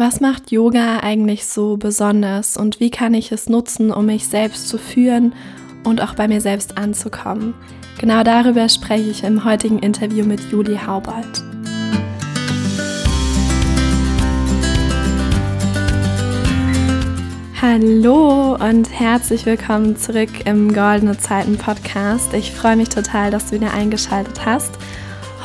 Was macht Yoga eigentlich so besonders und wie kann ich es nutzen, um mich selbst zu führen und auch bei mir selbst anzukommen? Genau darüber spreche ich im heutigen Interview mit Juli Haubold. Hallo und herzlich willkommen zurück im Goldene Zeiten Podcast. Ich freue mich total, dass du wieder eingeschaltet hast.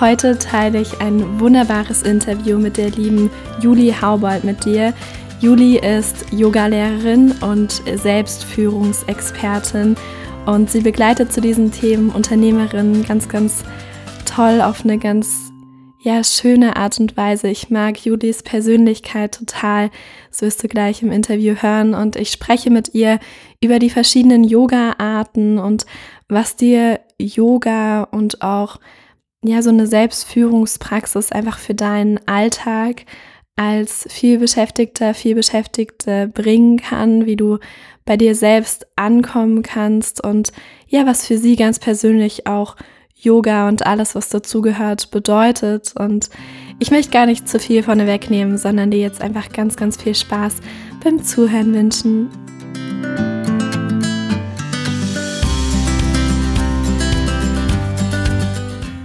Heute teile ich ein wunderbares Interview mit der lieben Juli Haubold mit dir. Juli ist Yogalehrerin und Selbstführungsexpertin und sie begleitet zu diesen Themen Unternehmerinnen ganz, ganz toll auf eine ganz ja, schöne Art und Weise. Ich mag Julis Persönlichkeit total. Das wirst du gleich im Interview hören. Und ich spreche mit ihr über die verschiedenen Yoga-Arten und was dir Yoga und auch ja, so eine Selbstführungspraxis einfach für deinen Alltag als vielbeschäftigter, vielbeschäftigte bringen kann, wie du bei dir selbst ankommen kannst und ja, was für sie ganz persönlich auch Yoga und alles, was dazugehört, bedeutet. Und ich möchte gar nicht zu viel von wegnehmen, sondern dir jetzt einfach ganz, ganz viel Spaß beim Zuhören wünschen.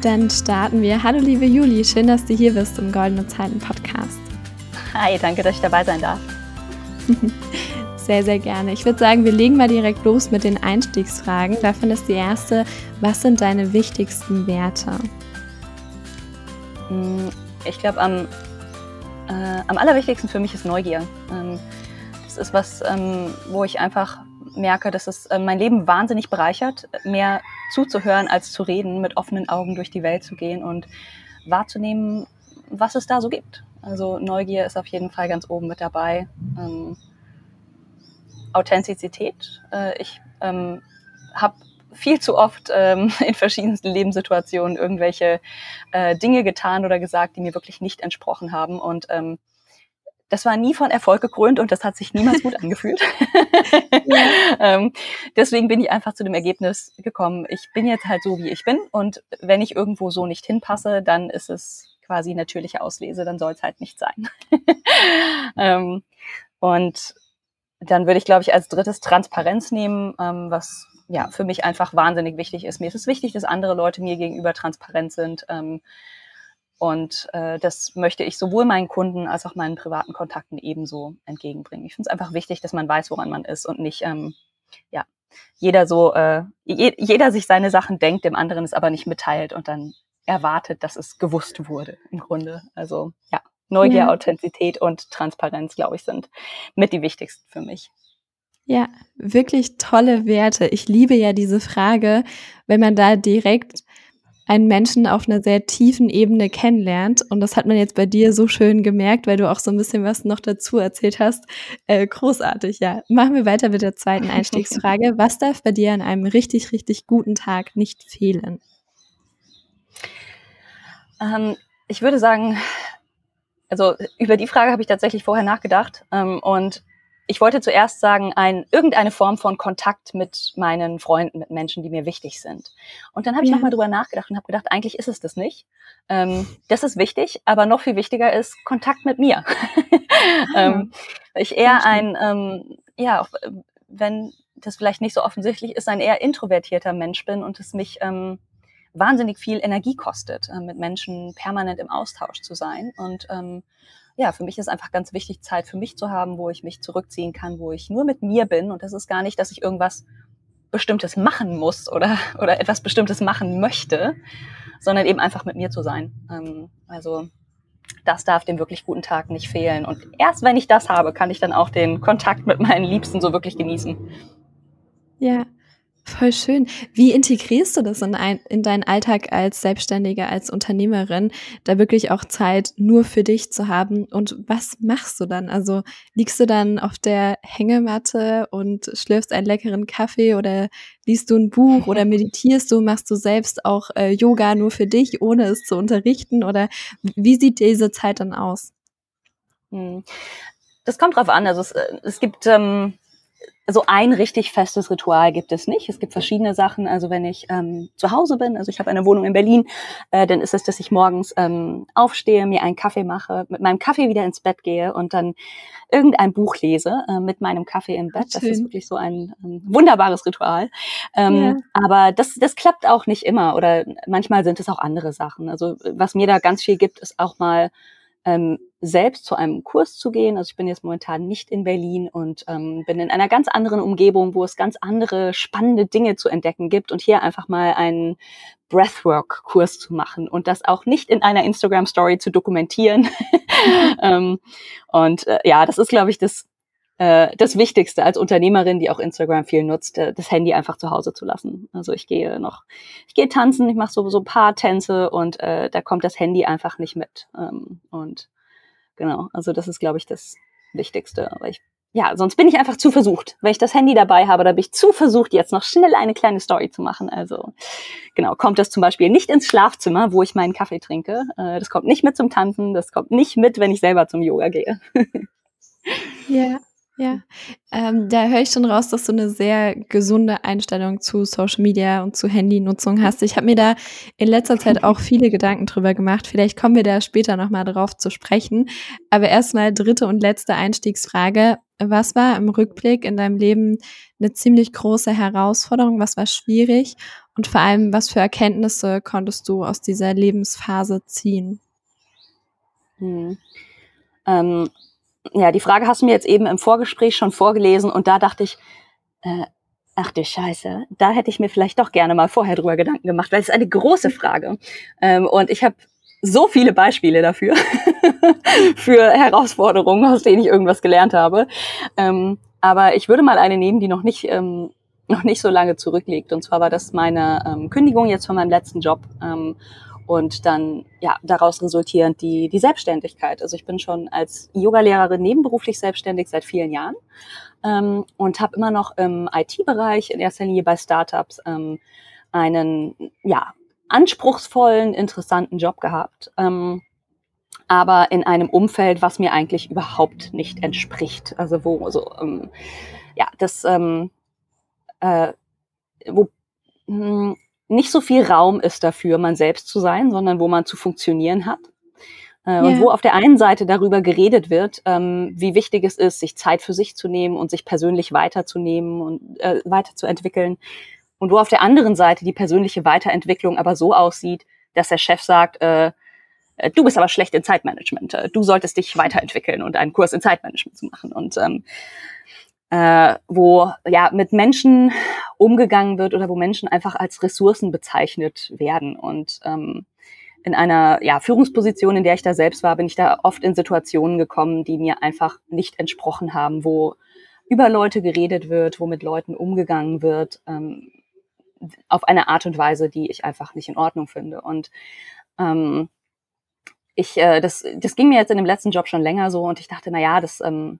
Dann starten wir. Hallo liebe Juli, schön, dass du hier bist im Goldene Zeiten Podcast. Hi, danke, dass ich dabei sein darf. Sehr, sehr gerne. Ich würde sagen, wir legen mal direkt los mit den Einstiegsfragen. Davon ist die erste, was sind deine wichtigsten Werte? Hm, ich glaube, am, äh, am allerwichtigsten für mich ist Neugier. Ähm, das ist was, ähm, wo ich einfach merke, dass es äh, mein Leben wahnsinnig bereichert, mehr zuzuhören als zu reden, mit offenen Augen durch die Welt zu gehen und wahrzunehmen, was es da so gibt. Also Neugier ist auf jeden Fall ganz oben mit dabei. Ähm, Authentizität. Äh, ich ähm, habe viel zu oft ähm, in verschiedensten Lebenssituationen irgendwelche äh, Dinge getan oder gesagt, die mir wirklich nicht entsprochen haben. Und ähm, das war nie von Erfolg gekrönt und das hat sich niemals gut angefühlt. ähm, deswegen bin ich einfach zu dem Ergebnis gekommen, ich bin jetzt halt so, wie ich bin und wenn ich irgendwo so nicht hinpasse, dann ist es quasi natürliche Auslese, dann soll es halt nicht sein. ähm, und dann würde ich, glaube ich, als drittes Transparenz nehmen, ähm, was ja für mich einfach wahnsinnig wichtig ist. Mir ist es wichtig, dass andere Leute mir gegenüber transparent sind. Ähm, und äh, das möchte ich sowohl meinen Kunden als auch meinen privaten Kontakten ebenso entgegenbringen. Ich finde es einfach wichtig, dass man weiß, woran man ist und nicht, ähm, ja, jeder so, äh, je, jeder sich seine Sachen denkt, dem anderen es aber nicht mitteilt und dann erwartet, dass es gewusst wurde im Grunde. Also ja, Neugier, ja. Authentizität und Transparenz, glaube ich, sind mit die wichtigsten für mich. Ja, wirklich tolle Werte. Ich liebe ja diese Frage, wenn man da direkt einen Menschen auf einer sehr tiefen Ebene kennenlernt. Und das hat man jetzt bei dir so schön gemerkt, weil du auch so ein bisschen was noch dazu erzählt hast. Äh, großartig, ja. Machen wir weiter mit der zweiten Einstiegsfrage. Was darf bei dir an einem richtig, richtig guten Tag nicht fehlen? Ähm, ich würde sagen, also über die Frage habe ich tatsächlich vorher nachgedacht. Ähm, und ich wollte zuerst sagen, ein, irgendeine Form von Kontakt mit meinen Freunden, mit Menschen, die mir wichtig sind. Und dann habe ich ja. nochmal drüber nachgedacht und habe gedacht, eigentlich ist es das nicht. Ähm, das ist wichtig, aber noch viel wichtiger ist Kontakt mit mir. Ah, ähm, ich eher ein, ähm, ja, auch wenn das vielleicht nicht so offensichtlich ist, ein eher introvertierter Mensch bin und es mich ähm, wahnsinnig viel Energie kostet, äh, mit Menschen permanent im Austausch zu sein. Und ähm, ja, für mich ist einfach ganz wichtig, Zeit für mich zu haben, wo ich mich zurückziehen kann, wo ich nur mit mir bin. Und das ist gar nicht, dass ich irgendwas Bestimmtes machen muss oder, oder etwas Bestimmtes machen möchte, sondern eben einfach mit mir zu sein. Ähm, also das darf dem wirklich guten Tag nicht fehlen. Und erst wenn ich das habe, kann ich dann auch den Kontakt mit meinen Liebsten so wirklich genießen. Ja, Voll schön. Wie integrierst du das in, ein, in deinen Alltag als Selbstständige, als Unternehmerin, da wirklich auch Zeit nur für dich zu haben? Und was machst du dann? Also liegst du dann auf der Hängematte und schlürfst einen leckeren Kaffee oder liest du ein Buch oder meditierst du? Machst du selbst auch äh, Yoga nur für dich, ohne es zu unterrichten? Oder wie sieht diese Zeit dann aus? Hm. Das kommt drauf an. Also es, äh, es gibt ähm so ein richtig festes Ritual gibt es nicht. Es gibt verschiedene Sachen. Also wenn ich ähm, zu Hause bin, also ich habe eine Wohnung in Berlin, äh, dann ist es, dass ich morgens ähm, aufstehe, mir einen Kaffee mache, mit meinem Kaffee wieder ins Bett gehe und dann irgendein Buch lese äh, mit meinem Kaffee im Bett. Das ist wirklich so ein, ein wunderbares Ritual. Ähm, ja. Aber das, das klappt auch nicht immer oder manchmal sind es auch andere Sachen. Also was mir da ganz viel gibt, ist auch mal ähm, selbst zu einem Kurs zu gehen. Also ich bin jetzt momentan nicht in Berlin und ähm, bin in einer ganz anderen Umgebung, wo es ganz andere spannende Dinge zu entdecken gibt und hier einfach mal einen Breathwork-Kurs zu machen und das auch nicht in einer Instagram-Story zu dokumentieren. ähm, und äh, ja, das ist, glaube ich, das äh, das Wichtigste als Unternehmerin, die auch Instagram viel nutzt, äh, das Handy einfach zu Hause zu lassen. Also ich gehe noch, ich gehe tanzen, ich mache so, so ein paar Tänze und äh, da kommt das Handy einfach nicht mit. Ähm, und genau, also das ist, glaube ich, das Wichtigste. Aber ich, ja, sonst bin ich einfach zu versucht. Wenn ich das Handy dabei habe, da bin ich zu versucht, jetzt noch schnell eine kleine Story zu machen. Also genau, kommt das zum Beispiel nicht ins Schlafzimmer, wo ich meinen Kaffee trinke. Äh, das kommt nicht mit zum Tanzen, das kommt nicht mit, wenn ich selber zum Yoga gehe. Ja, ja, ähm, da höre ich schon raus, dass du eine sehr gesunde Einstellung zu Social Media und zu Handynutzung hast. Ich habe mir da in letzter Zeit auch viele Gedanken drüber gemacht. Vielleicht kommen wir da später nochmal drauf zu sprechen. Aber erstmal dritte und letzte Einstiegsfrage. Was war im Rückblick in deinem Leben eine ziemlich große Herausforderung? Was war schwierig? Und vor allem, was für Erkenntnisse konntest du aus dieser Lebensphase ziehen? Hm. Ähm, ja, die Frage hast du mir jetzt eben im Vorgespräch schon vorgelesen und da dachte ich, äh, ach du Scheiße, da hätte ich mir vielleicht doch gerne mal vorher drüber Gedanken gemacht, weil es ist eine große Frage. Ähm, und ich habe so viele Beispiele dafür, für Herausforderungen, aus denen ich irgendwas gelernt habe. Ähm, aber ich würde mal eine nehmen, die noch nicht, ähm, noch nicht so lange zurückliegt. Und zwar war das meine ähm, Kündigung jetzt von meinem letzten Job. Ähm, und dann ja daraus resultierend die die Selbstständigkeit. Also ich bin schon als Yogalehrerin nebenberuflich selbstständig seit vielen Jahren ähm, und habe immer noch im IT-Bereich in erster Linie bei Startups ähm, einen ja anspruchsvollen, interessanten Job gehabt. Ähm, aber in einem Umfeld, was mir eigentlich überhaupt nicht entspricht. Also wo so ähm, ja das ähm, äh, wo mh, hm, nicht so viel Raum ist dafür, man selbst zu sein, sondern wo man zu funktionieren hat. Äh, yeah. Und wo auf der einen Seite darüber geredet wird, ähm, wie wichtig es ist, sich Zeit für sich zu nehmen und sich persönlich weiterzunehmen und äh, weiterzuentwickeln. Und wo auf der anderen Seite die persönliche Weiterentwicklung aber so aussieht, dass der Chef sagt, äh, äh du bist aber schlecht in Zeitmanagement, äh, du solltest dich weiterentwickeln und einen Kurs in Zeitmanagement zu machen. Und ähm, äh, wo ja mit Menschen umgegangen wird oder wo Menschen einfach als Ressourcen bezeichnet werden. Und ähm, in einer ja, Führungsposition, in der ich da selbst war, bin ich da oft in Situationen gekommen, die mir einfach nicht entsprochen haben, wo über Leute geredet wird, wo mit Leuten umgegangen wird, ähm, auf eine Art und Weise, die ich einfach nicht in Ordnung finde. Und ähm, ich, äh, das, das ging mir jetzt in dem letzten Job schon länger so und ich dachte, na ja, das ähm,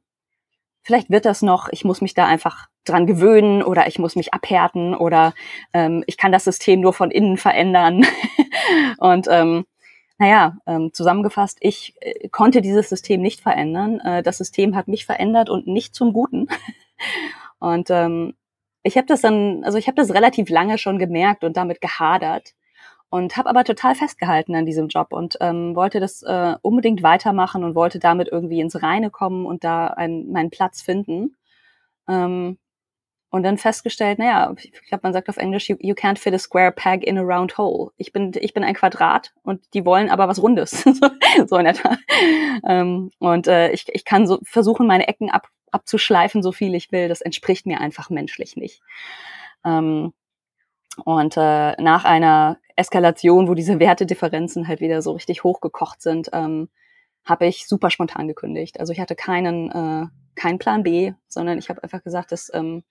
vielleicht wird das noch, ich muss mich da einfach dran gewöhnen oder ich muss mich abhärten oder ähm, ich kann das System nur von innen verändern. und ähm, naja, ähm, zusammengefasst, ich äh, konnte dieses System nicht verändern. Äh, das System hat mich verändert und nicht zum Guten. und ähm, ich habe das dann, also ich habe das relativ lange schon gemerkt und damit gehadert und habe aber total festgehalten an diesem Job und ähm, wollte das äh, unbedingt weitermachen und wollte damit irgendwie ins Reine kommen und da ein, meinen Platz finden. Ähm, und dann festgestellt, naja, ich glaube, man sagt auf Englisch, you, you, can't fit a square peg in a round hole. Ich bin, ich bin ein Quadrat und die wollen aber was Rundes. so in etwa. Ähm, und äh, ich, ich kann so versuchen, meine Ecken ab, abzuschleifen, so viel ich will. Das entspricht mir einfach menschlich nicht. Ähm, und äh, nach einer Eskalation, wo diese Wertedifferenzen halt wieder so richtig hochgekocht sind, ähm, habe ich super spontan gekündigt. Also ich hatte keinen, äh, keinen Plan B, sondern ich habe einfach gesagt, dass ähm,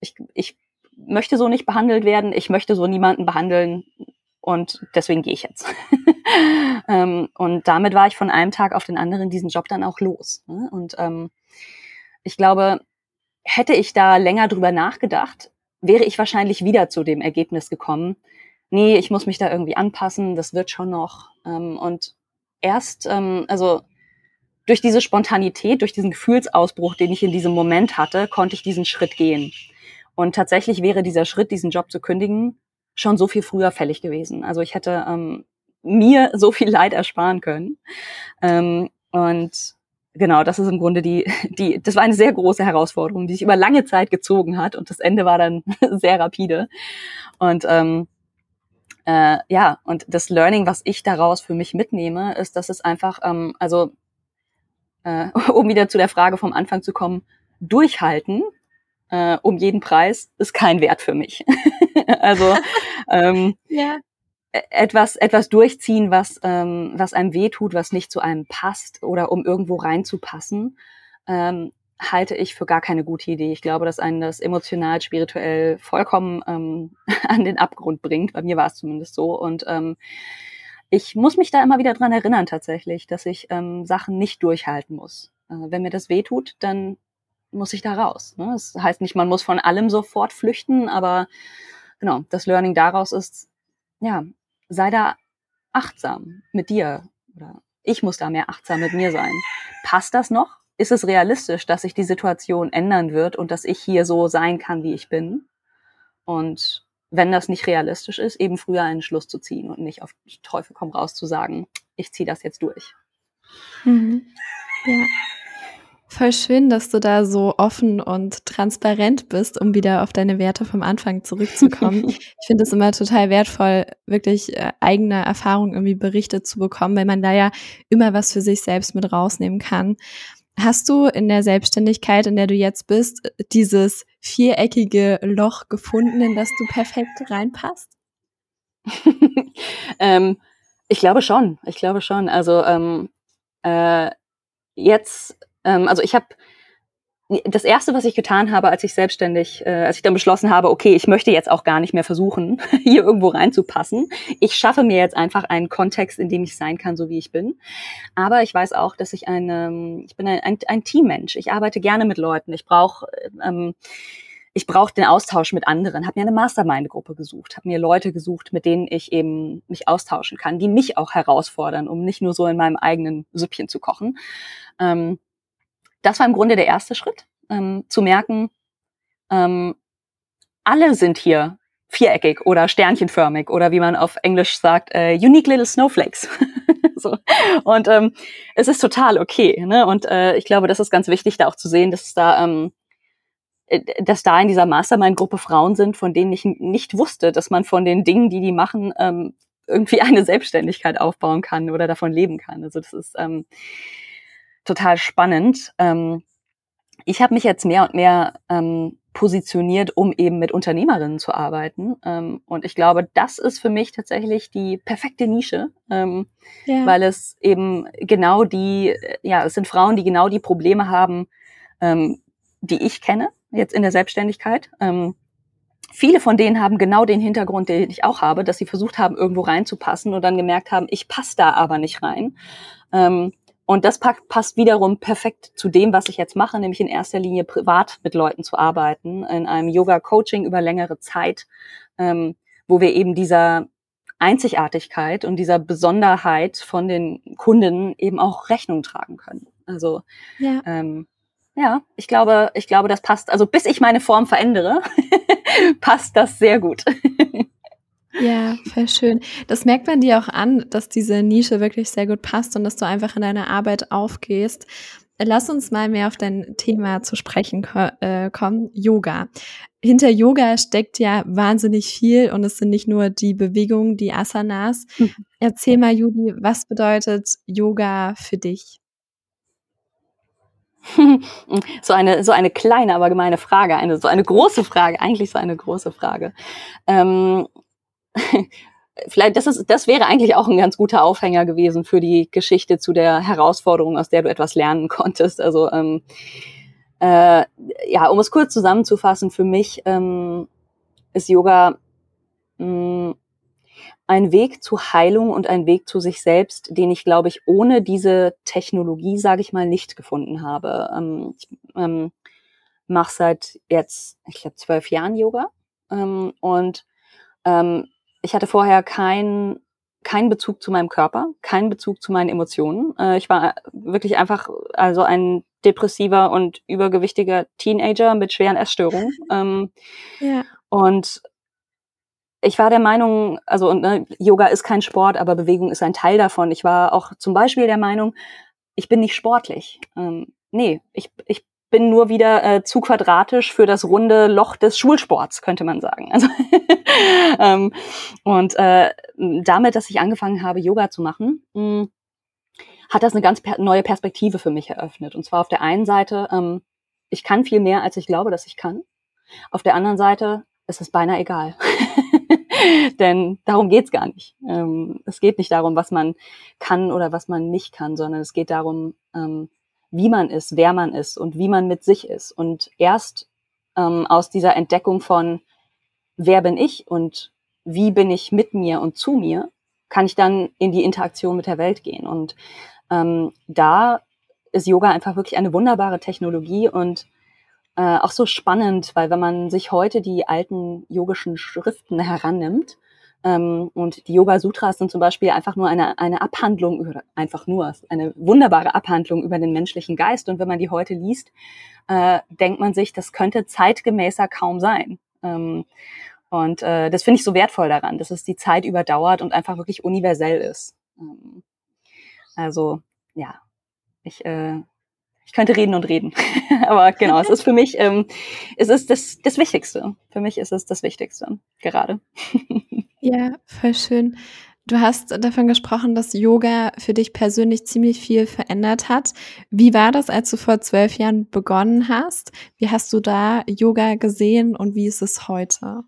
ich, ich möchte so nicht behandelt werden, ich möchte so niemanden behandeln und deswegen gehe ich jetzt. ähm, und damit war ich von einem Tag auf den anderen diesen Job dann auch los. Ne? Und ähm, ich glaube, hätte ich da länger drüber nachgedacht, wäre ich wahrscheinlich wieder zu dem Ergebnis gekommen, nee, ich muss mich da irgendwie anpassen, das wird schon noch. Ähm, und erst, ähm, also durch diese Spontanität, durch diesen Gefühlsausbruch, den ich in diesem Moment hatte, konnte ich diesen Schritt gehen. Und tatsächlich wäre dieser Schritt, diesen Job zu kündigen, schon so viel früher fällig gewesen. Also ich hätte ähm, mir so viel Leid ersparen können. Ähm, und genau, das ist im Grunde die, die, das war eine sehr große Herausforderung, die sich über lange Zeit gezogen hat und das Ende war dann sehr rapide. Und ähm, äh, ja, und das Learning, was ich daraus für mich mitnehme, ist, dass es einfach, ähm, also äh, um wieder zu der Frage vom Anfang zu kommen, durchhalten äh, um jeden Preis ist kein Wert für mich. also ähm, ja. E-, etwas, etwas durchziehen, was, ähm, was einem wehtut, was nicht zu einem passt oder um irgendwo reinzupassen, ähm, halte ich für gar keine gute Idee. Ich glaube, dass einen das emotional, spirituell vollkommen ähm, an den Abgrund bringt. Bei mir war es zumindest so. Und ähm, ich muss mich da immer wieder dran erinnern tatsächlich, dass ich ähm, Sachen nicht durchhalten muss. Äh, wenn mir das wehtut, dann muss ich da raus. Ne? Das heißt nicht, man muss von allem sofort flüchten, aber genau, das Learning daraus ist, ja, sei da achtsam mit dir oder ich muss da mehr achtsam mit mir sein. Passt das noch? Ist es realistisch, dass sich die Situation ändern wird und dass ich hier so sein kann, wie ich bin? Und wenn das nicht realistisch ist, eben früher einen Schluss zu ziehen und nicht auf Teufel komm raus zu sagen, ich ziehe das jetzt durch. Mhm. Ja. Voll schön, dass du da so offen und transparent bist, um wieder auf deine Werte vom Anfang zurückzukommen. ich finde es immer total wertvoll, wirklich äh, eigene Erfahrungen irgendwie berichtet zu bekommen, weil man da ja immer was für sich selbst mit rausnehmen kann. Hast du in der Selbstständigkeit, in der du jetzt bist, dieses viereckige Loch gefunden, in das du perfekt reinpasst? ähm, ich glaube schon. Ich glaube schon. Also ähm, äh, jetzt ähm, also ich habe das erste, was ich getan habe, als ich selbstständig, äh, als ich dann beschlossen habe, okay, ich möchte jetzt auch gar nicht mehr versuchen, hier irgendwo reinzupassen. Ich schaffe mir jetzt einfach einen Kontext, in dem ich sein kann, so wie ich bin. Aber ich weiß auch, dass ich ein, ähm, ich bin ein, ein, ein Teammensch. Ich arbeite gerne mit Leuten. Ich brauche ähm, ich brauche den Austausch mit anderen, habe mir eine Mastermind-Gruppe gesucht, habe mir Leute gesucht, mit denen ich eben mich austauschen kann, die mich auch herausfordern, um nicht nur so in meinem eigenen Süppchen zu kochen. Ähm, das war im Grunde der erste Schritt, ähm, zu merken, ähm, alle sind hier viereckig oder sternchenförmig oder wie man auf Englisch sagt, äh, unique little snowflakes. so. Und ähm, es ist total okay. Ne? Und äh, ich glaube, das ist ganz wichtig, da auch zu sehen, dass da ähm, äh, dass da in dieser Mastermind-Gruppe Frauen sind, von denen ich nicht wusste, dass man von den Dingen, die die machen, ähm, irgendwie eine Selbstständigkeit aufbauen kann oder davon leben kann. Also das ist ähm, total spannend. Ähm, ich habe mich jetzt mehr und mehr ähm, positioniert, um eben mit Unternehmerinnen zu arbeiten. Ähm, und ich glaube, das ist für mich tatsächlich die perfekte Nische, ähm, ja. weil es eben genau die, ja, es sind Frauen, die genau die Probleme haben, ähm, die ich kenne, jetzt in der Selbstständigkeit. Ähm, viele von denen haben genau den Hintergrund, den ich auch habe, dass sie versucht haben, irgendwo reinzupassen und dann gemerkt haben, ich passe da aber nicht rein. Ähm, und das passt wiederum perfekt zu dem, was ich jetzt mache, nämlich in erster Linie privat mit Leuten zu arbeiten, in einem Yoga-Coaching über längere Zeit, ähm, wo wir eben dieser Einzigartigkeit und dieser Besonderheit von den Kunden eben auch Rechnung tragen können. Also ja, ähm, ja ich glaube, ich glaube, das passt. Also bis ich meine Form verändere, passt das sehr gut. Ja, voll schön. Das merkt man dir auch an, dass diese Nische wirklich sehr gut passt und dass du einfach in deiner Arbeit aufgehst. Lass uns mal mehr auf dein Thema zu sprechen ko äh, kommen, Yoga. Hinter Yoga steckt ja wahnsinnig viel und es sind nicht nur die Bewegungen, die Asanas. Mhm. Erzähl mal, Judy, was bedeutet Yoga für dich? so eine so eine kleine, aber gemeine Frage, eine so eine große Frage, eigentlich so eine große Frage. Ähm, vielleicht, das ist, das wäre eigentlich auch ein ganz guter Aufhänger gewesen für die Geschichte zu der Herausforderung, aus der du etwas lernen konntest. Also ähm, äh, ja, um es kurz zusammenzufassen, für mich ähm, ist Yoga mh, mm, ein Weg zu Heilung und ein Weg zu sich selbst, den ich, glaube ich, ohne diese Technologie, sage ich mal, nicht gefunden habe. Ähm, ich ähm, mache seit jetzt, ich glaube, zwölf Jahren Yoga ähm, und ähm, ich hatte vorher kein, keinen Bezug zu meinem Körper, keinen Bezug zu meinen Emotionen. Äh, ich war wirklich einfach also ein depressiver und übergewichtiger Teenager mit schweren Essstörungen. Ähm, ja. Und ich war der Meinung, also und, ne, Yoga ist kein Sport, aber Bewegung ist ein Teil davon. Ich war auch zum Beispiel der Meinung, ich bin nicht sportlich. Ähm, nee, ich, ich bin nur wieder äh, zu quadratisch für das runde Loch des Schulsports, könnte man sagen. Also ähm, und äh, damit, dass ich angefangen habe, Yoga zu machen, mh, hm, hat das eine ganz per neue Perspektive für mich eröffnet. Und zwar auf der einen Seite, ähm, ich kann viel mehr, als ich glaube, dass ich kann. Auf der anderen Seite ist es beinahe egal. Denn darum geht's gar nicht. Ähm, es geht nicht darum, was man kann oder was man nicht kann, sondern es geht darum, ähm, wie man ist, wer man ist und wie man mit sich ist. Und erst ähm, aus dieser Entdeckung von, wer bin ich und wie bin ich mit mir und zu mir, kann ich dann in die Interaktion mit der Welt gehen. Und ähm, da ist Yoga einfach wirklich eine wunderbare Technologie und äh, auch so spannend, weil wenn man sich heute die alten yogischen Schriften herannimmt, und die Yoga Sutras sind zum Beispiel einfach nur eine, eine Abhandlung einfach nur, eine wunderbare Abhandlung über den menschlichen Geist. Und wenn man die heute liest, äh, denkt man sich, das könnte zeitgemäßer kaum sein. Ähm, und äh, das finde ich so wertvoll daran, dass es die Zeit überdauert und einfach wirklich universell ist. Ähm, also ja, ich, äh, ich könnte reden und reden. Aber genau, es ist für mich, ähm, es ist das, das Wichtigste. Für mich ist es das Wichtigste gerade. Ja, voll schön. Du hast davon gesprochen, dass Yoga für dich persönlich ziemlich viel verändert hat. Wie war das, als du vor zwölf Jahren begonnen hast? Wie hast du da Yoga gesehen und wie ist es heute?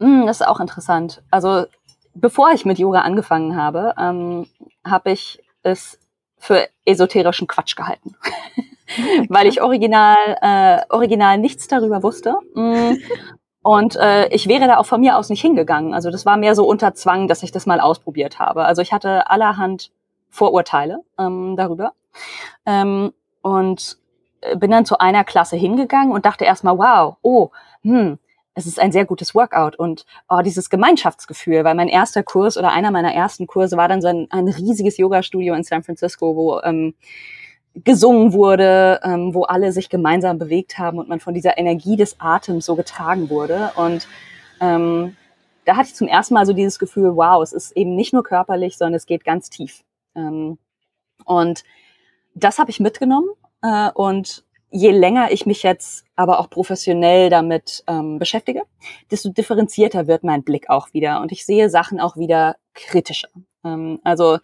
Hm, das ist auch interessant. Also bevor ich mit Yoga angefangen habe, ähm, habe ich es für esoterischen Quatsch gehalten. Weil ich original, äh, original nichts darüber wusste. Mm. Und äh, ich wäre da auch von mir aus nicht hingegangen. Also das war mehr so unter Zwang, dass ich das mal ausprobiert habe. Also ich hatte allerhand Vorurteile ähm, darüber. Ähm, und bin dann zu einer Klasse hingegangen und dachte erstmal, wow, oh, hm, es ist ein sehr gutes Workout und oh, dieses Gemeinschaftsgefühl, weil mein erster Kurs oder einer meiner ersten Kurse war dann so ein, ein riesiges Yoga-Studio in San Francisco, wo ähm, gesungen wurde, ähm, wo alle sich gemeinsam bewegt haben und man von dieser Energie des Atems so getragen wurde. Und ähm, da hatte ich zum ersten Mal so dieses Gefühl, wow, es ist eben nicht nur körperlich, sondern es geht ganz tief. Ähm, und das habe ich mitgenommen äh, und je länger ich mich jetzt aber auch professionell damit ähm, beschäftige, desto differenzierter wird mein Blick auch wieder und ich sehe Sachen auch wieder kritischer. Ähm, also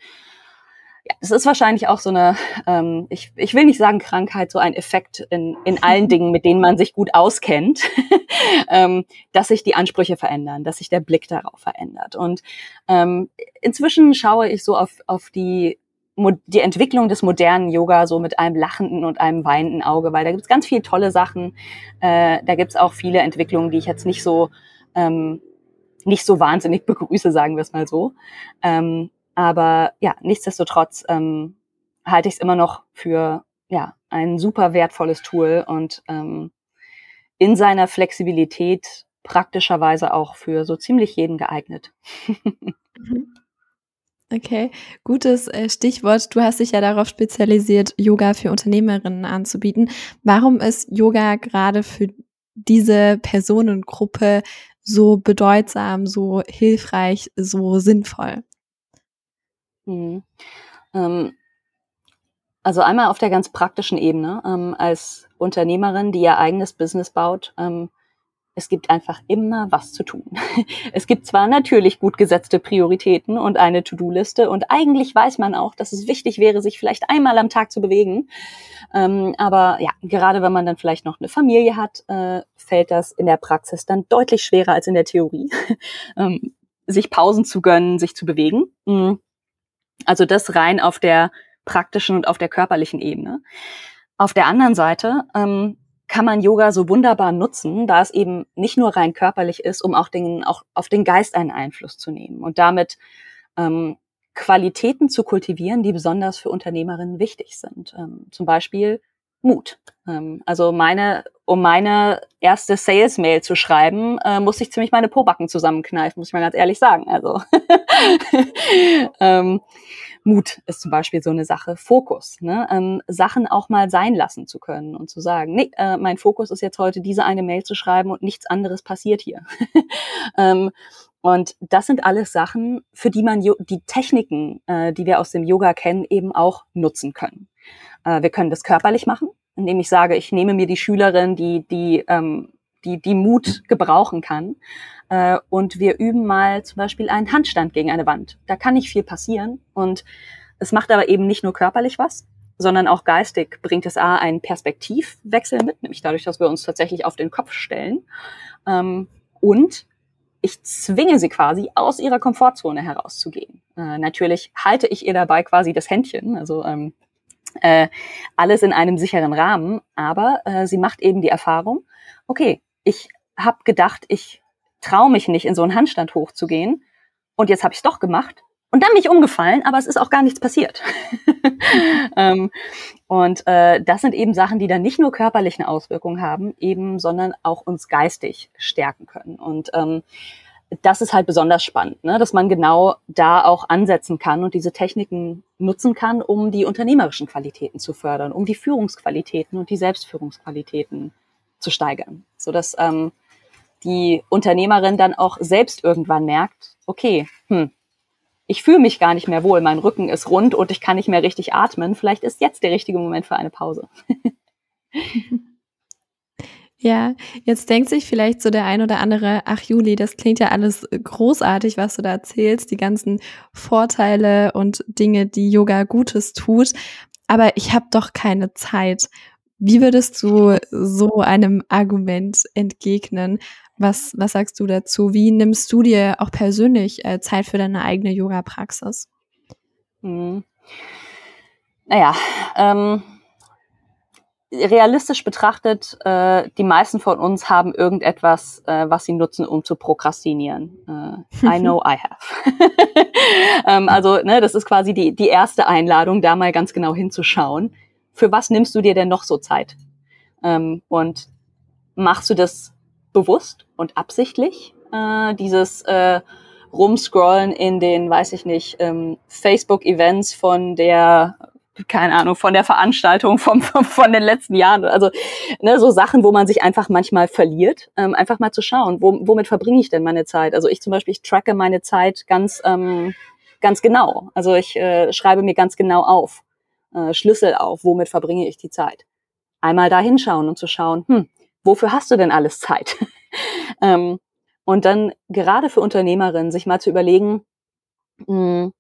ja, es ist wahrscheinlich auch so eine, ähm, ich, ich will nicht sagen Krankheit, so ein Effekt in, in allen Dingen, mit denen man sich gut auskennt, ähm, dass sich die Ansprüche verändern, dass sich der Blick darauf verändert. Und ähm, inzwischen schaue ich so auf, auf die die Entwicklung des modernen Yoga so mit einem lachenden und einem weinenden Auge, weil da gibt's ganz viele tolle Sachen. Äh, da gibt's auch viele Entwicklungen, die ich jetzt nicht so ähm, nicht so wahnsinnig begrüße, sagen wir es mal so. Ähm, aber ja, nichtsdestotrotz ähm, halte ich es immer noch für ja ein super wertvolles Tool und ähm, in seiner Flexibilität praktischerweise auch für so ziemlich jeden geeignet. mhm. Okay, gutes äh, Stichwort. Du hast dich ja darauf spezialisiert, Yoga für Unternehmerinnen anzubieten. Warum ist Yoga gerade für diese Personengruppe so bedeutsam, so hilfreich, so sinnvoll? Mhm. Ähm, also einmal auf der ganz praktischen Ebene. Ähm, als Unternehmerin, die ihr eigenes Business baut, ähm, es gibt einfach immer was zu tun. Es gibt zwar natürlich gut gesetzte Prioritäten und eine To-Do-Liste und eigentlich weiß man auch, dass es wichtig wäre, sich vielleicht einmal am Tag zu bewegen. Ähm, aber ja, gerade wenn man dann vielleicht noch eine Familie hat, äh, fällt das in der Praxis dann deutlich schwerer als in der Theorie, ähm, sich Pausen zu gönnen, sich zu bewegen. Mhm. Also das rein auf der praktischen und auf der körperlichen Ebene. Auf der anderen Seite ähm, kann man Yoga so wunderbar nutzen, da es eben nicht nur rein körperlich ist, um auch, den, auch auf den Geist einen Einfluss zu nehmen und damit ähm, Qualitäten zu kultivieren, die besonders für Unternehmerinnen wichtig sind. Ähm, zum Beispiel Mut. Ähm, also meine um meine erste Sales-Mail zu schreiben, äh, musste ich ziemlich meine Pobacken zusammenkneifen, muss ich mal ganz ehrlich sagen. Also ähm, Mut ist zum Beispiel so eine Sache. Fokus, ne? ähm, Sachen auch mal sein lassen zu können und zu sagen, nee, äh, mein Fokus ist jetzt heute diese eine Mail zu schreiben und nichts anderes passiert hier. ähm, und das sind alles Sachen, für die man die Techniken, äh, die wir aus dem Yoga kennen, eben auch nutzen können. Äh, wir können das körperlich machen, indem ich sage, ich nehme mir die Schülerin, die die ähm, die, die Mut gebrauchen kann. Äh, und wir üben mal zum Beispiel einen Handstand gegen eine Wand. Da kann nicht viel passieren. Und es macht aber eben nicht nur körperlich was, sondern auch geistig bringt es A einen Perspektivwechsel mit, nämlich dadurch, dass wir uns tatsächlich auf den Kopf stellen. Ähm, und ich zwinge sie quasi aus ihrer Komfortzone herauszugehen. Äh, natürlich halte ich ihr dabei quasi das Händchen, also ähm, äh, alles in einem sicheren Rahmen, aber äh, sie macht eben die Erfahrung, okay, ich habe gedacht, ich traue mich nicht, in so einen Handstand hochzugehen und jetzt habe ich es doch gemacht und dann bin ich umgefallen, aber es ist auch gar nichts passiert. ähm, und äh, das sind eben Sachen, die dann nicht nur körperliche Auswirkungen haben, eben, sondern auch uns geistig stärken können. Und ähm, das ist halt besonders spannend, ne? dass man genau da auch ansetzen kann und diese Techniken nutzen kann, um die unternehmerischen Qualitäten zu fördern, um die Führungsqualitäten und die Selbstführungsqualitäten zu steigern, so dass ähm, die Unternehmerin dann auch selbst irgendwann merkt, okay, hm, ich fühle mich gar nicht mehr wohl, mein Rücken ist rund und ich kann nicht mehr richtig atmen. Vielleicht ist jetzt der richtige Moment für eine Pause. Ja, jetzt denkt sich vielleicht so der ein oder andere, ach Juli, das klingt ja alles großartig, was du da erzählst, die ganzen Vorteile und Dinge, die Yoga Gutes tut, aber ich habe doch keine Zeit. Wie würdest du so einem Argument entgegnen? Was, was sagst du dazu? Wie nimmst du dir auch persönlich äh, Zeit für deine eigene Yoga-Praxis? Hm. Naja, ähm, realistisch betrachtet, äh, die meisten von uns haben irgendetwas, äh, was sie nutzen, um zu prokrastinieren. Äh, I know I have. ähm, also, ne, das ist quasi die, die erste Einladung, da mal ganz genau hinzuschauen für was nimmst du dir denn noch so Zeit? Ähm, und machst du das bewusst und absichtlich? Äh, dieses äh, Rumscrollen in den, weiß ich nicht, ähm, Facebook-Events von der keine Ahnung, von der Veranstaltung vom, vom, von den letzten Jahren. Also ne, so Sachen, wo man sich einfach manchmal verliert, ähm, einfach mal zu schauen, wo, womit verbringe ich denn meine Zeit? Also ich zum Beispiel, ich tracke meine Zeit ganz, ähm, ganz genau. Also ich äh, schreibe mir ganz genau auf, äh, Schlüssel auf, womit verbringe ich die Zeit. Einmal da hinschauen und zu schauen, hm, wofür hast du denn alles Zeit? ähm, und dann gerade für Unternehmerinnen sich mal zu überlegen, mh, hm,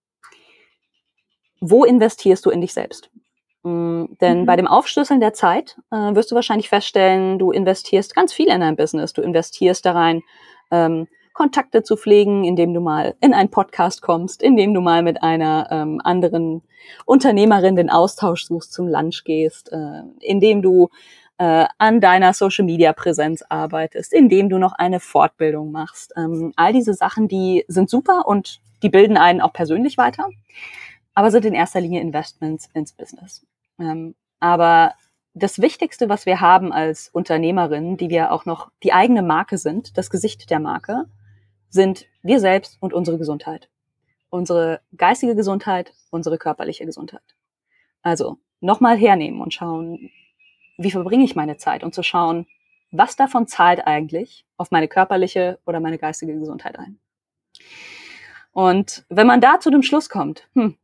wo investierst du in dich selbst? Mhm, denn bei dem Aufschlüsseln der Zeit äh, wirst du wahrscheinlich feststellen, du investierst ganz viel in dein Business. Du investierst da rein, ähm, Kontakte zu pflegen, indem du mal in einen Podcast kommst, indem du mal mit einer ähm, anderen Unternehmerin den Austausch suchst, zum Lunch gehst, äh, indem du äh, an deiner Social Media Präsenz arbeitest, indem du noch eine Fortbildung machst. Ähm, all diese Sachen, die sind super und die bilden einen auch persönlich weiter, aber sind in erster Linie Investments ins Business. Ähm, aber das Wichtigste, was wir haben als Unternehmerin, die wir auch noch die eigene Marke sind, das Gesicht der Marke, sind wir selbst und unsere Gesundheit. Unsere geistige Gesundheit, unsere körperliche Gesundheit. Also nochmal hernehmen und schauen, wie verbringe ich meine Zeit und zu schauen, was davon zahlt eigentlich auf meine körperliche oder meine geistige Gesundheit ein. Und wenn man da zu dem Schluss kommt, hm,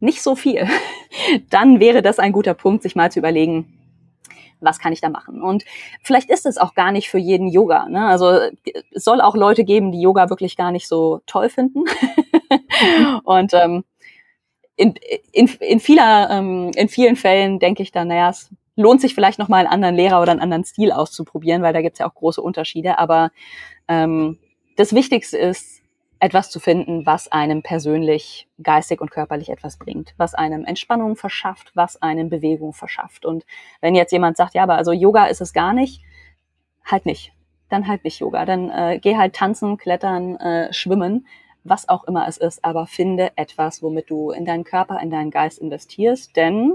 nicht so viel, dann wäre das ein guter Punkt, sich mal zu überlegen, was kann ich da machen? Und vielleicht ist es auch gar nicht für jeden Yoga. Ne? Also es soll auch Leute geben, die Yoga wirklich gar nicht so toll finden. und ähm, in, in, in, vieler, ähm, in vielen Fällen denke ich dann, naja, es lohnt sich vielleicht noch mal einen anderen Lehrer oder einen anderen Stil auszuprobieren, weil da gibt es ja auch große Unterschiede. Aber ähm, das Wichtigste ist, etwas zu finden, was einem persönlich, geistig und körperlich etwas bringt, was einem Entspannung verschafft, was einem Bewegung verschafft. Und wenn jetzt jemand sagt, ja, aber also Yoga ist es gar nicht, halt nicht. Dann halt nicht Yoga. Dann äh, geh halt tanzen, klettern, äh, schwimmen, was auch immer es ist, aber finde etwas, womit du in deinen Körper, in deinen Geist investierst. Denn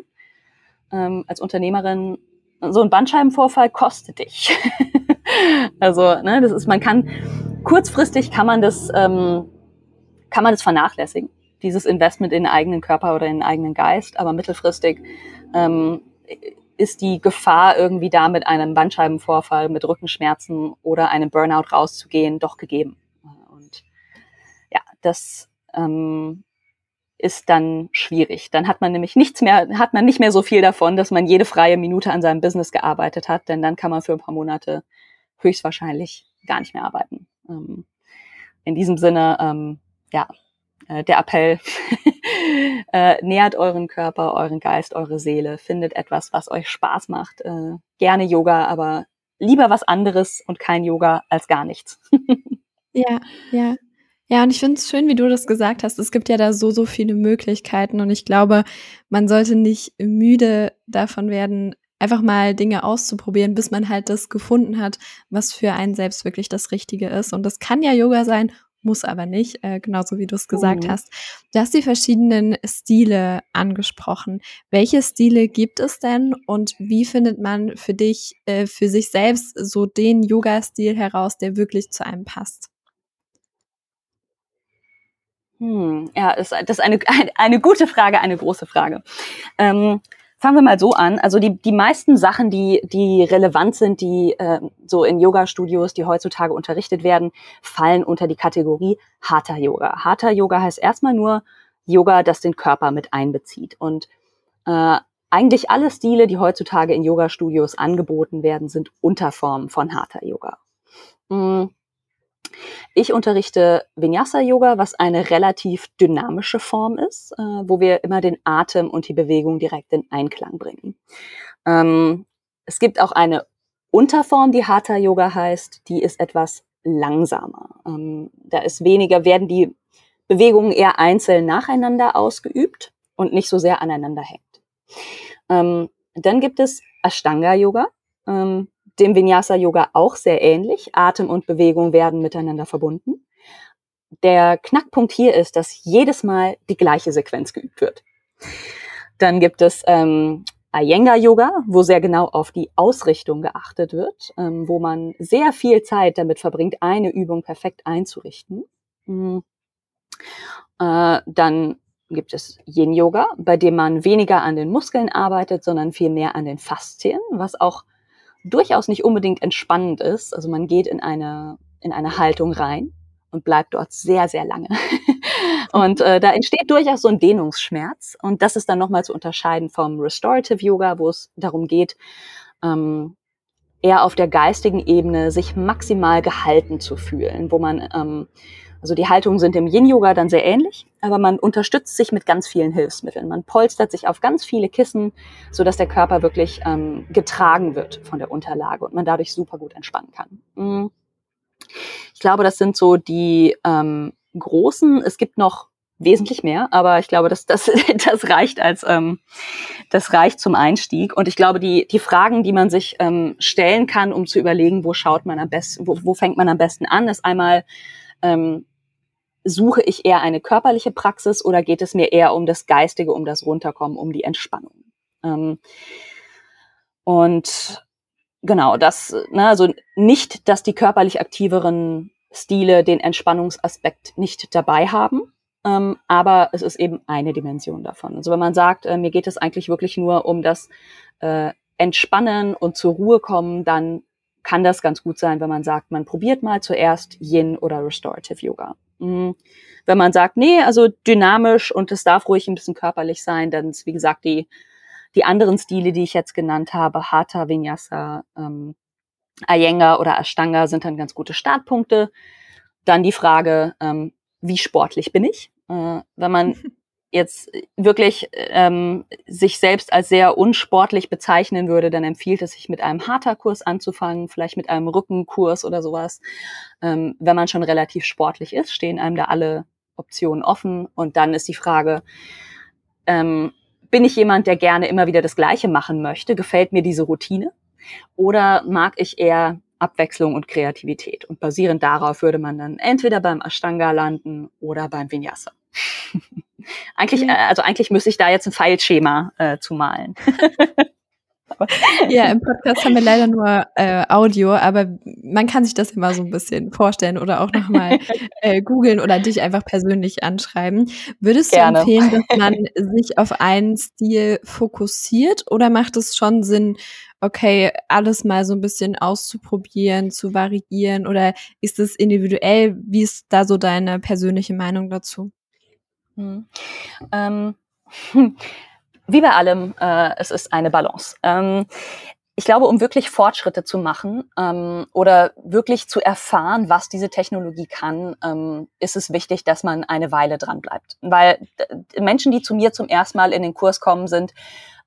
ähm, als Unternehmerin so ein Bandscheibenvorfall kostet dich. also, ne, das ist, man kann, kurzfristig kann man das, ähm, kann man das vernachlässigen, dieses Investment in den eigenen Körper oder in den eigenen Geist, aber mittelfristig ähm, ist die Gefahr, irgendwie da mit einem Bandscheibenvorfall, mit Rückenschmerzen oder einem Burnout rauszugehen, doch gegeben. Und ja, das ähm, ist dann schwierig. Dann hat man nämlich nichts mehr, hat man nicht mehr so viel davon, dass man jede freie Minute an seinem Business gearbeitet hat, denn dann kann man für ein paar Monate höchstwahrscheinlich gar nicht mehr arbeiten. Ähm, in diesem Sinne, ähm, ja, äh, der Appell, äh, nährt euren Körper, euren Geist, eure Seele, findet etwas, was euch Spaß macht. Äh, gerne Yoga, aber lieber was anderes und kein Yoga als gar nichts. ja, ja. Ja, und ich finde es schön, wie du das gesagt hast. Es gibt ja da so, so viele Möglichkeiten und ich glaube, man sollte nicht müde davon werden, einfach mal Dinge auszuprobieren, bis man halt das gefunden hat, was für einen selbst wirklich das Richtige ist. Und das kann ja Yoga sein, muss aber nicht, äh, genauso wie du es gesagt mhm. hast. Du hast die verschiedenen Stile angesprochen. Welche Stile gibt es denn und wie findet man für dich, äh, für sich selbst so den Yoga-Stil heraus, der wirklich zu einem passt? Hm, ja, das, das ist eine, eine, eine gute Frage, eine große Frage. Ähm, fangen wir mal so an. Also die, die meisten Sachen, die, die relevant sind, die äh, so in Yoga-Studios, die heutzutage unterrichtet werden, fallen unter die Kategorie Hatha Yoga. Hatha Yoga heißt erstmal nur Yoga, das den Körper mit einbezieht. Und äh, eigentlich alle Stile, die heutzutage in Yoga-Studios angeboten werden, sind Unterformen von Hatha Yoga. Mhm. Ich unterrichte Vinyasa Yoga, was eine relativ dynamische Form ist, äh, wo wir immer den Atem und die Bewegung direkt in Einklang bringen. Ähm, es gibt auch eine Unterform, die Hatha Yoga heißt, die ist etwas langsamer. Ähm, da ist weniger, werden die Bewegungen eher einzeln nacheinander ausgeübt und nicht so sehr aneinander hängt. Ähm, dann gibt es Ashtanga Yoga. Ähm, dem Vinyasa Yoga auch sehr ähnlich. Atem und Bewegung werden miteinander verbunden. Der Knackpunkt hier ist, dass jedes Mal die gleiche Sequenz geübt wird. Dann gibt es ähm, Iyengar Yoga, wo sehr genau auf die Ausrichtung geachtet wird, ähm, wo man sehr viel Zeit damit verbringt, eine Übung perfekt einzurichten. Mhm. Äh, dann gibt es Yin Yoga, bei dem man weniger an den Muskeln arbeitet, sondern viel mehr an den Faszien, was auch durchaus nicht unbedingt entspannend ist. Also man geht in eine, in eine Haltung rein und bleibt dort sehr, sehr lange. und äh, da entsteht durchaus so ein Dehnungsschmerz. Und das ist dann nochmal zu unterscheiden vom Restorative Yoga, wo es darum geht, ähm, eher auf der geistigen Ebene sich maximal gehalten zu fühlen, wo man ähm, also die Haltungen sind im Yin-Yoga dann sehr ähnlich, aber man unterstützt sich mit ganz vielen Hilfsmitteln. Man polstert sich auf ganz viele Kissen, so dass der Körper wirklich ähm, getragen wird von der Unterlage und man dadurch super gut entspannen kann. Mhm. Ich glaube, das sind so die ähm, großen. Es gibt noch wesentlich mehr, aber ich glaube, das, das, das reicht als ähm, das reicht zum Einstieg. Und ich glaube, die, die Fragen, die man sich ähm, stellen kann, um zu überlegen, wo schaut man am besten, wo, wo fängt man am besten an, ist einmal ähm, suche ich eher eine körperliche Praxis oder geht es mir eher um das Geistige, um das Runterkommen, um die Entspannung? Ähm, und genau, das, ne, also nicht, dass die körperlich aktiveren Stile den Entspannungsaspekt nicht dabei haben, ähm, aber es ist eben eine Dimension davon. Also wenn man sagt, äh, mir geht es eigentlich wirklich nur um das äh, Entspannen und zur Ruhe kommen, dann kann das ganz gut sein, wenn man sagt, man probiert mal zuerst Yin oder Restorative Yoga. Mhm. Wenn man sagt, nee, also dynamisch und es darf ruhig ein bisschen körperlich sein, dann ist, wie gesagt, die, die anderen Stile, die ich jetzt genannt habe, Hatha, Vinyasa, ähm, Iyengar oder Ashtanga sind dann ganz gute Startpunkte. Dann die Frage, ähm, wie sportlich bin ich? Äh, wenn man jetzt wirklich ähm, sich selbst als sehr unsportlich bezeichnen würde, dann empfiehlt es sich mit einem Hatha-Kurs anzufangen, vielleicht mit einem Rückenkurs oder sowas. Ähm, wenn man schon relativ sportlich ist, stehen einem da alle Optionen offen. Und dann ist die Frage, ähm, bin ich jemand, der gerne immer wieder das Gleiche machen möchte? Gefällt mir diese Routine? Oder mag ich eher Abwechslung und Kreativität? Und basierend darauf würde man dann entweder beim Ashtanga landen oder beim Vinyasa. eigentlich, äh, also eigentlich müsste ich da jetzt ein Pfeilschema äh, zu malen. ja, im Podcast haben wir leider nur äh, Audio, aber man kann sich das immer so ein bisschen vorstellen oder auch nochmal äh, googeln oder dich einfach persönlich anschreiben. Würdest Gerne. du empfehlen, dass man sich auf einen Stil fokussiert oder macht es schon Sinn, okay, alles mal so ein bisschen auszuprobieren, zu variieren oder ist es individuell? Wie ist da so deine persönliche Meinung dazu? Hm. Ähm, wie bei allem, äh, es ist eine Balance. Ähm, ich glaube, um wirklich Fortschritte zu machen ähm, oder wirklich zu erfahren, was diese Technologie kann, ähm, ist es wichtig, dass man eine Weile dran bleibt. Weil Menschen, die zu mir zum ersten Mal in den Kurs kommen, sind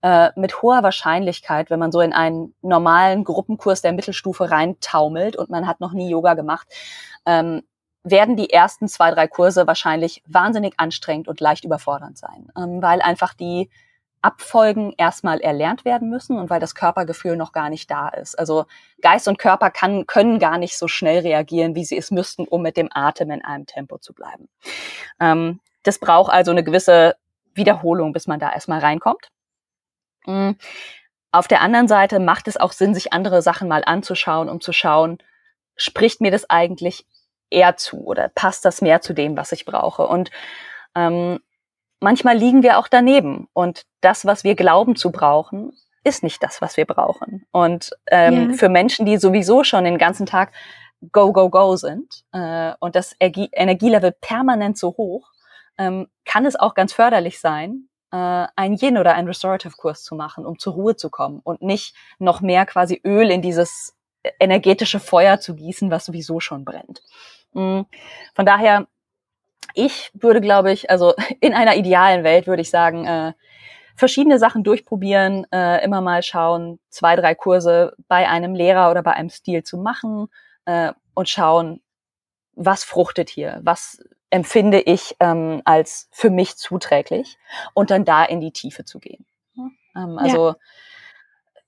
äh, mit hoher Wahrscheinlichkeit, wenn man so in einen normalen Gruppenkurs der Mittelstufe reintaumelt und man hat noch nie Yoga gemacht, ähm, werden die ersten zwei, drei Kurse wahrscheinlich wahnsinnig anstrengend und leicht überfordernd sein, ähm, weil einfach die Abfolgen erstmal erlernt werden müssen und weil das Körpergefühl noch gar nicht da ist. Also Geist und Körper kann, können gar nicht so schnell reagieren, wie sie es müssten, um mit dem Atem in einem Tempo zu bleiben. Ähm, das braucht also eine gewisse Wiederholung, bis man da erstmal reinkommt. Mhm. Auf der anderen Seite macht es auch Sinn, sich andere Sachen mal anzuschauen, um zu schauen, spricht mir das eigentlich eher zu oder passt das mehr zu dem, was ich brauche? Und ähm, manchmal liegen wir auch daneben und das, was wir glauben zu brauchen, ist nicht das, was wir brauchen. Und ähm, ja. für Menschen, die sowieso schon den ganzen Tag go, go, go sind äh, und das Ergie Energielevel permanent so hoch, ähm, kann es auch ganz förderlich sein, äh, ein Yin- oder ein Restorative-Kurs zu machen, um zur Ruhe zu kommen und nicht noch mehr quasi Öl in dieses energetische Feuer zu gießen, was sowieso schon brennt. Mm, von daher ich würde, glaube ich, also in einer idealen Welt würde ich sagen, äh, verschiedene Sachen durchprobieren, äh, immer mal schauen, zwei, drei Kurse bei einem Lehrer oder bei einem Stil zu machen äh, und schauen, was fruchtet hier, was empfinde ich ähm, als für mich zuträglich und dann da in die Tiefe zu gehen. Ähm, also ja.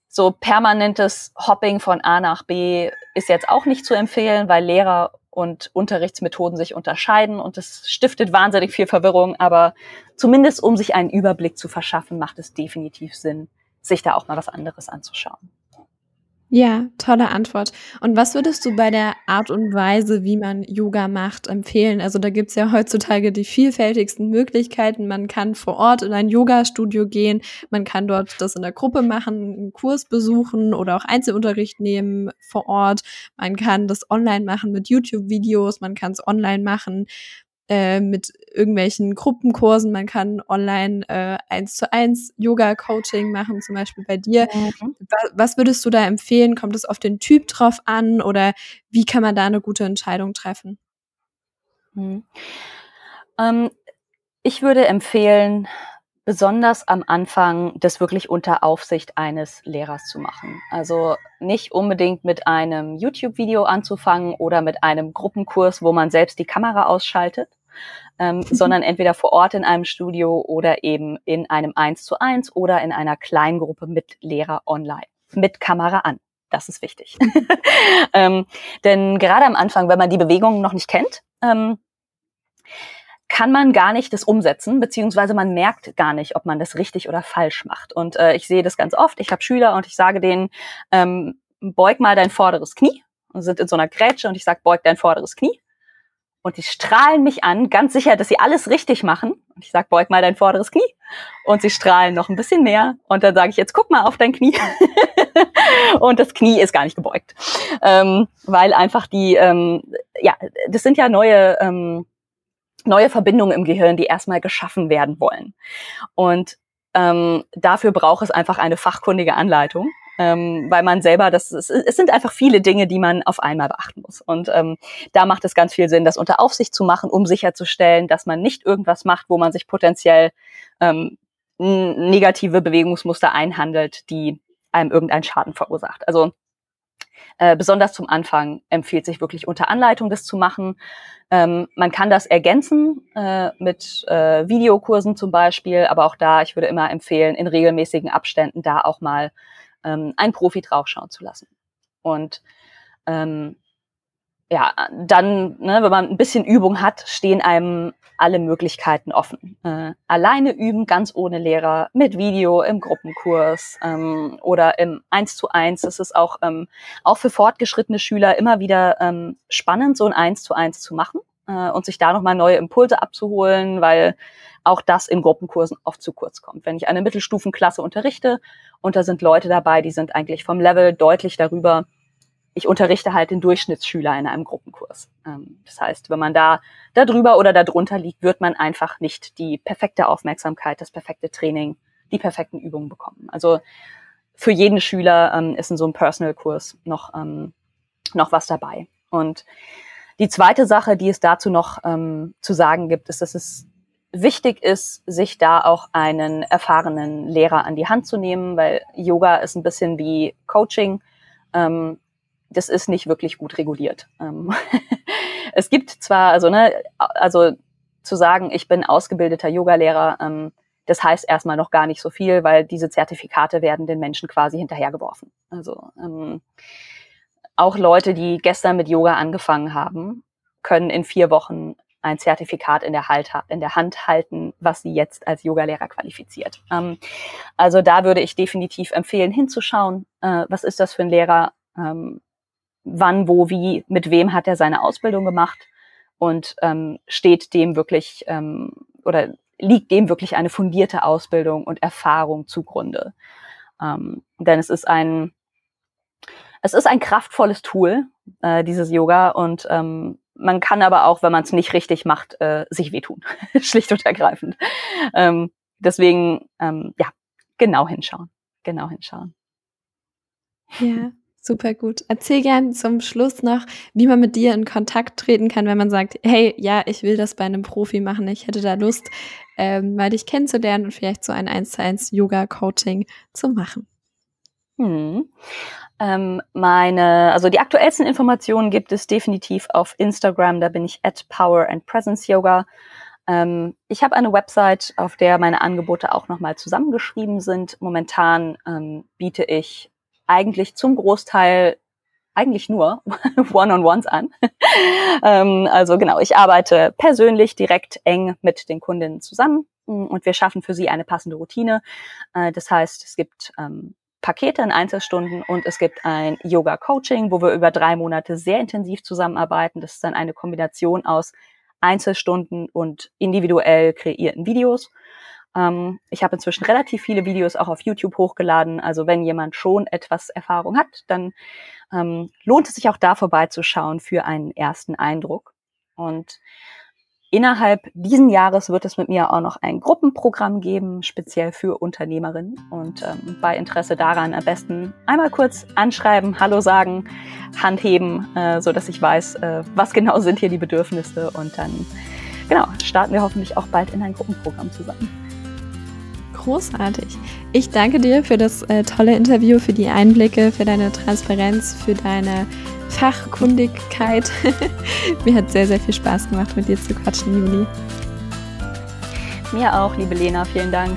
so permanentes Hopping von A nach B ist jetzt auch nicht zu empfehlen, weil Lehrer und Unterrichtsmethoden sich unterscheiden und es stiftet wahnsinnig viel Verwirrung, aber zumindest um sich einen Überblick zu verschaffen, macht es definitiv Sinn, sich da auch mal was anderes anzuschauen. Ja, tolle Antwort. Und was würdest du bei der Art und Weise, wie man Yoga macht, empfehlen? Also da gibt's ja heutzutage die vielfältigsten Möglichkeiten. Man kann vor Ort in ein Yoga-Studio gehen, man kann dort das in der Gruppe machen, einen Kurs besuchen oder auch Einzelunterricht nehmen vor Ort. Man kann das online machen mit YouTube-Videos, man kann es online machen äh, mit irgendwelchen Gruppenkursen. Man kann online äh, eins zu eins Yoga-Coaching machen, zum Beispiel bei dir. Mhm. Was würdest du da empfehlen? Kommt es auf den Typ drauf an oder wie kann man da eine gute Entscheidung treffen? Mhm. Ähm, ich würde empfehlen, besonders am Anfang das wirklich unter Aufsicht eines Lehrers zu machen. Also nicht unbedingt mit einem YouTube-Video anzufangen oder mit einem Gruppenkurs, wo man selbst die Kamera ausschaltet, ähm, sondern entweder vor Ort in einem Studio oder eben in einem Eins zu eins oder in einer Kleingruppe mit Lehrer online, mit Kamera an. Das ist wichtig. ähm, denn gerade am Anfang, wenn man die Bewegungen noch nicht kennt, ähm, kann man gar nicht das umsetzen, beziehungsweise man merkt gar nicht, ob man das richtig oder falsch macht. Und äh, ich sehe das ganz oft. Ich habe Schüler und ich sage denen, ähm, beug mal dein vorderes Knie und sind in so einer Grätsche und ich sage, beug dein vorderes Knie. Und die strahlen mich an, ganz sicher, dass sie alles richtig machen. Und ich sage, beug mal dein vorderes Knie. Und sie strahlen noch ein bisschen mehr. Und dann sage ich, jetzt guck mal auf dein Knie. und das Knie ist gar nicht gebeugt. Ähm, weil einfach die, ähm, ja, das sind ja neue ähm, neue Verbindungen im Gehirn, die erstmal geschaffen werden wollen. Und ähm, dafür braucht es einfach eine fachkundige Anleitung, ähm, weil man selber, das ist, es sind einfach viele Dinge, die man auf einmal beachten muss. Und ähm, da macht es ganz viel Sinn, das unter Aufsicht zu machen, um sicherzustellen, dass man nicht irgendwas macht, wo man sich potenziell ähm, negative Bewegungsmuster einhandelt, die einem irgendeinen Schaden verursacht. Also äh, besonders zum Anfang empfiehlt sich wirklich unter Anleitung das zu machen. Ähm, man kann das ergänzen äh, mit äh, Videokursen zum Beispiel, aber auch da, ich würde immer empfehlen, in regelmäßigen Abständen da auch mal ähm, einen Profi draufschauen zu lassen. Und ähm, ja, dann, ne, wenn man ein bisschen Übung hat, stehen einem alle Möglichkeiten offen. Äh, alleine üben, ganz ohne Lehrer, mit Video im Gruppenkurs ähm, oder im 1 zu 1. Das ist auch, ähm, auch für fortgeschrittene Schüler immer wieder ähm, spannend, so ein 1 zu 1 zu machen äh, und sich da nochmal neue Impulse abzuholen, weil auch das in Gruppenkursen oft zu kurz kommt. Wenn ich eine Mittelstufenklasse unterrichte und da sind Leute dabei, die sind eigentlich vom Level deutlich darüber, ich unterrichte halt den Durchschnittsschüler in einem Gruppenkurs. Ähm, das heißt, wenn man da da drüber oder da drunter liegt, wird man einfach nicht die perfekte Aufmerksamkeit, das perfekte Training, die perfekten Übungen bekommen. Also für jeden Schüler ähm, ist in so einem Personal-Kurs noch, ähm, noch was dabei. Und die zweite Sache, die es dazu noch zu sagen gibt, ist, dass es wichtig ist, sich da auch einen erfahrenen Lehrer an die Hand zu nehmen, weil Yoga ist ein bisschen wie Coaching. Das ist nicht wirklich gut reguliert. Ähm es gibt zwar, also, ne, also zu sagen, ich bin ausgebildeter Yogalehrer, ähm, das heißt erstmal noch gar nicht so viel, weil diese Zertifikate werden den Menschen quasi hinterhergeworfen. Also ähm, auch Leute, die gestern mit Yoga angefangen haben, können in vier Wochen ein Zertifikat in der, halt, in der Hand halten, was sie jetzt als Yogalehrer qualifiziert. Ähm, also da würde ich definitiv empfehlen, hinzuschauen, äh, was ist das für ein Lehrer, ähm, wann, wo, wie, mit wem hat er seine Ausbildung gemacht und ähm, steht dem wirklich ähm, oder liegt dem wirklich eine fundierte Ausbildung und Erfahrung zugrunde. Ähm, denn es ist ein es ist ein kraftvolles Tool, äh, dieses Yoga, und ähm, man kann aber auch, wenn man es nicht richtig macht, äh, sich wehtun, schlicht und ergreifend. Ähm, deswegen, ähm, ja, genau hinschauen, genau hinschauen. Ja, Super gut. Erzähl gern zum Schluss noch, wie man mit dir in Kontakt treten kann, wenn man sagt, hey, ja, ich will das bei einem Profi machen, ich hätte da Lust, ähm, mal dich kennenzulernen und vielleicht so ein 1 zu 1 Yoga-Coaching zu machen. Hm. Ähm, meine, also die aktuellsten Informationen gibt es definitiv auf Instagram, da bin ich at Power and Presence Yoga. Ähm, ich habe eine Website, auf der meine Angebote auch nochmal zusammengeschrieben sind. Momentan ähm, biete ich eigentlich zum Großteil eigentlich nur One-on-Ones an. ähm, also genau, ich arbeite persönlich direkt eng mit den Kundinnen zusammen mm, und wir schaffen für sie eine passende Routine. Äh, das heißt, es gibt ähm, Pakete in Einzelstunden und es gibt ein Yoga-Coaching, wo wir über drei Monate sehr intensiv zusammenarbeiten. Das ist dann eine Kombination aus Einzelstunden und individuell kreierten Videos. Ähm, ich habe inzwischen relativ viele Videos auch auf YouTube hochgeladen. Also wenn jemand schon etwas Erfahrung hat, dann ähm, lohnt es sich auch da vorbeizuschauen für einen ersten Eindruck. Und innerhalb diesen Jahres wird es mit mir auch noch ein Gruppenprogramm geben, speziell für Unternehmerinnen. Und ähm, bei Interesse daran am besten einmal kurz anschreiben, Hallo sagen, Hand heben, äh, so dass ich weiß, äh, was genau sind hier die Bedürfnisse. Und dann genau starten wir hoffentlich auch bald in ein Gruppenprogramm zusammen großartig. Ich danke dir für das äh, tolle Interview, für die Einblicke, für deine Transparenz, für deine Fachkundigkeit. Mir hat sehr, sehr viel Spaß gemacht, mit dir zu quatschen, Juli. Mir auch, liebe Lena. Vielen Dank.